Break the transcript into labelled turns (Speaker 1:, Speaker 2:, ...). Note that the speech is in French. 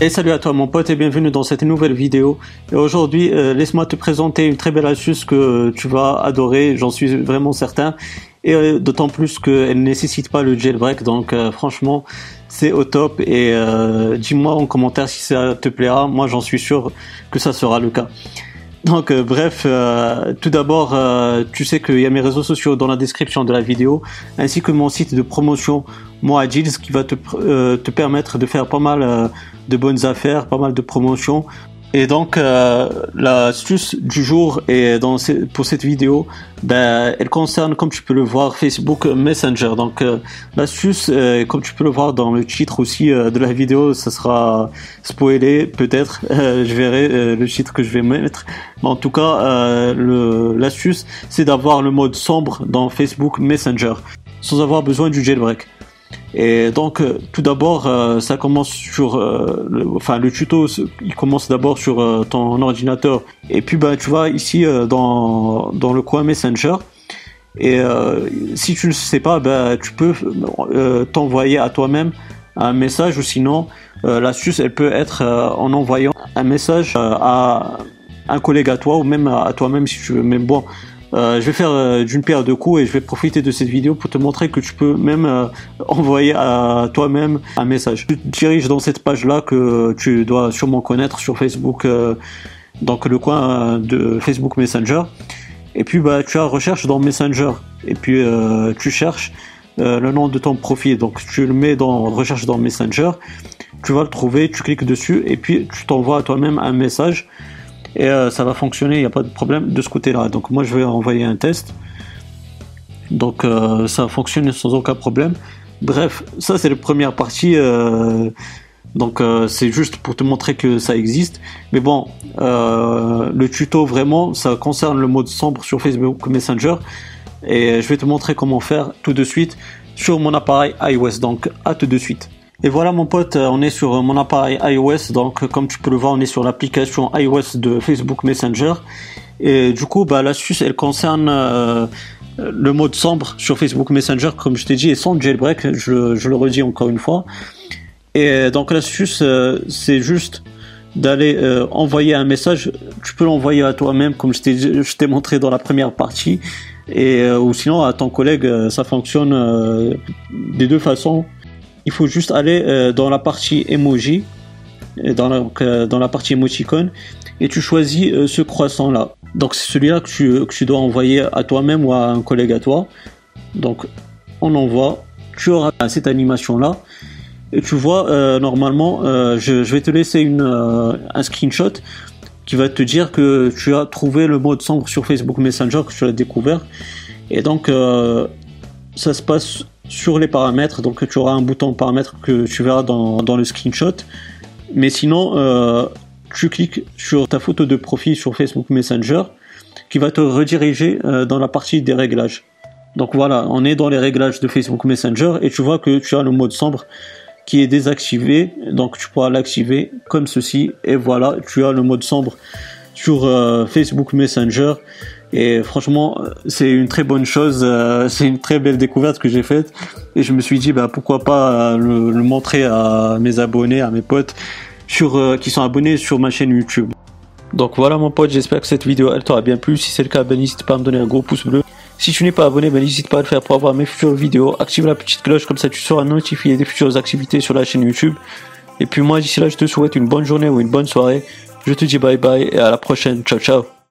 Speaker 1: Et salut à toi mon pote et bienvenue dans cette nouvelle vidéo. Et aujourd'hui, euh, laisse-moi te présenter une très belle astuce que tu vas adorer, j'en suis vraiment certain. Et euh, d'autant plus qu'elle ne nécessite pas le jailbreak, donc euh, franchement, c'est au top. Et dis-moi en commentaire si ça te plaira, moi j'en suis sûr que ça sera le cas. Donc bref, tout d'abord, tu sais qu'il y a mes réseaux sociaux dans la description de la vidéo, ainsi que mon site de promotion, moi ce qui va te, te permettre de faire pas mal de bonnes affaires, pas mal de promotions. Et donc euh, l'astuce du jour et dans pour cette vidéo, ben, elle concerne comme tu peux le voir Facebook Messenger. Donc euh, l'astuce, euh, comme tu peux le voir dans le titre aussi euh, de la vidéo, ça sera spoilé peut-être. je verrai le titre que je vais mettre. Mais en tout cas, l'astuce, c'est d'avoir le mode sombre dans Facebook Messenger sans avoir besoin du jailbreak. Et donc, euh, tout d'abord, euh, ça commence sur, euh, le, enfin, le tuto, il commence d'abord sur ton ordinateur. Et puis, ben, tu vois ici dans dans le coin Messenger. Et si tu ne sais pas, ben, tu peux t'envoyer à toi-même un message ou sinon, l'astuce, elle peut être en envoyant un message à un collègue à toi ou même à toi-même si tu veux. Mais bon, je vais faire euh, d'une paire de coups et je vais profiter de cette vidéo pour te montrer que tu peux même euh, envoyer à toi-même un message. Tu te diriges dans cette page-là que tu dois sûrement connaître sur Facebook, donc le coin de Facebook Messenger. Et puis bah, tu as recherche dans Messenger. Et puis tu cherches le nom de ton profil. Donc tu le mets dans recherche dans Messenger. Tu vas le trouver, tu cliques dessus et puis tu t'envoies à toi-même un message et euh, ça va fonctionner, il n'y a pas de problème de ce côté-là. Donc moi je vais envoyer un test. Donc euh, ça fonctionne sans aucun problème. Bref, ça c'est la première partie. Euh, donc c'est juste pour te montrer que ça existe. Mais bon, le tuto vraiment, ça concerne le mode sombre sur Facebook Messenger. Et je vais te montrer comment faire tout de suite sur mon appareil iOS. Donc à tout de suite. Et voilà mon pote, on est sur mon appareil iOS, donc comme tu peux le voir, on est sur l'application iOS de Facebook Messenger. Et du coup, bah, l'astuce, elle concerne euh, le mode sombre sur Facebook Messenger, comme je t'ai dit, et sans jailbreak, je, le redis encore une fois. Et donc l'astuce, euh, c'est juste d'aller euh, envoyer un message. Tu peux l'envoyer à toi-même, comme je t'ai montré dans la première partie, et ou sinon à ton collègue. ça fonctionne des deux façons il faut juste aller euh, dans la partie emoji, dans la, euh, dans la partie emoticon, et tu choisis euh, ce croissant là. Donc c'est celui-là que tu, dois envoyer à toi-même ou à un collègue à toi. Donc on envoie, tu auras cette animation là. Et tu vois, normalement, je, vais te laisser une, un screenshot qui va te dire que tu as trouvé le mode sombre sur Facebook Messenger, que tu as découvert. Et donc, ça se passe sur les paramètres. Donc tu auras un bouton paramètres que tu verras dans, dans le screenshot. Mais sinon, euh, tu cliques sur ta photo de profil sur Facebook Messenger qui va te rediriger euh, dans la partie des réglages. Donc voilà, on est dans les réglages de Facebook Messenger et tu vois que tu as le mode sombre qui est désactivé. Donc tu pourras l'activer comme ceci et voilà, tu as le mode sombre sur euh, Facebook Messenger. Et franchement, c'est une très bonne chose. Euh, c'est une très belle découverte que j'ai faite. Et je me suis dit, bah, pourquoi pas euh, le, montrer à mes abonnés, à mes potes sur, euh, qui sont abonnés sur ma chaîne YouTube. Donc voilà mon pote, j'espère que cette vidéo elle t'aura bien plu. Si c'est le cas, ben, n'hésite pas à me donner un gros pouce bleu. Si tu n'es pas abonné, ben, n'hésite pas à le faire pour avoir mes futures vidéos. Active la petite cloche, comme ça tu seras notifié des futures activités sur la chaîne YouTube. Et puis moi, d'ici là, je te souhaite une bonne journée ou une bonne soirée. Je te dis bye bye et à la prochaine. Ciao ciao.